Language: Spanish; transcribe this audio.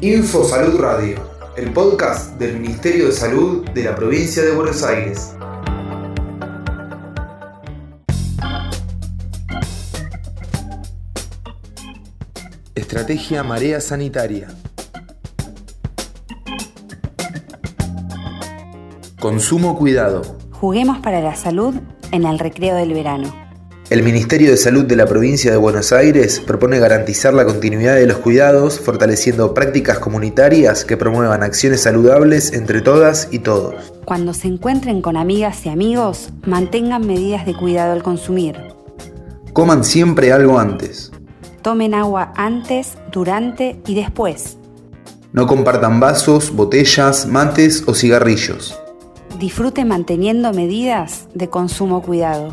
Info Salud Radio, el podcast del Ministerio de Salud de la provincia de Buenos Aires. Estrategia Marea Sanitaria. Consumo cuidado. Juguemos para la salud en el recreo del verano. El Ministerio de Salud de la provincia de Buenos Aires propone garantizar la continuidad de los cuidados, fortaleciendo prácticas comunitarias que promuevan acciones saludables entre todas y todos. Cuando se encuentren con amigas y amigos, mantengan medidas de cuidado al consumir. Coman siempre algo antes. Tomen agua antes, durante y después. No compartan vasos, botellas, mates o cigarrillos. Disfrute manteniendo medidas de consumo cuidado.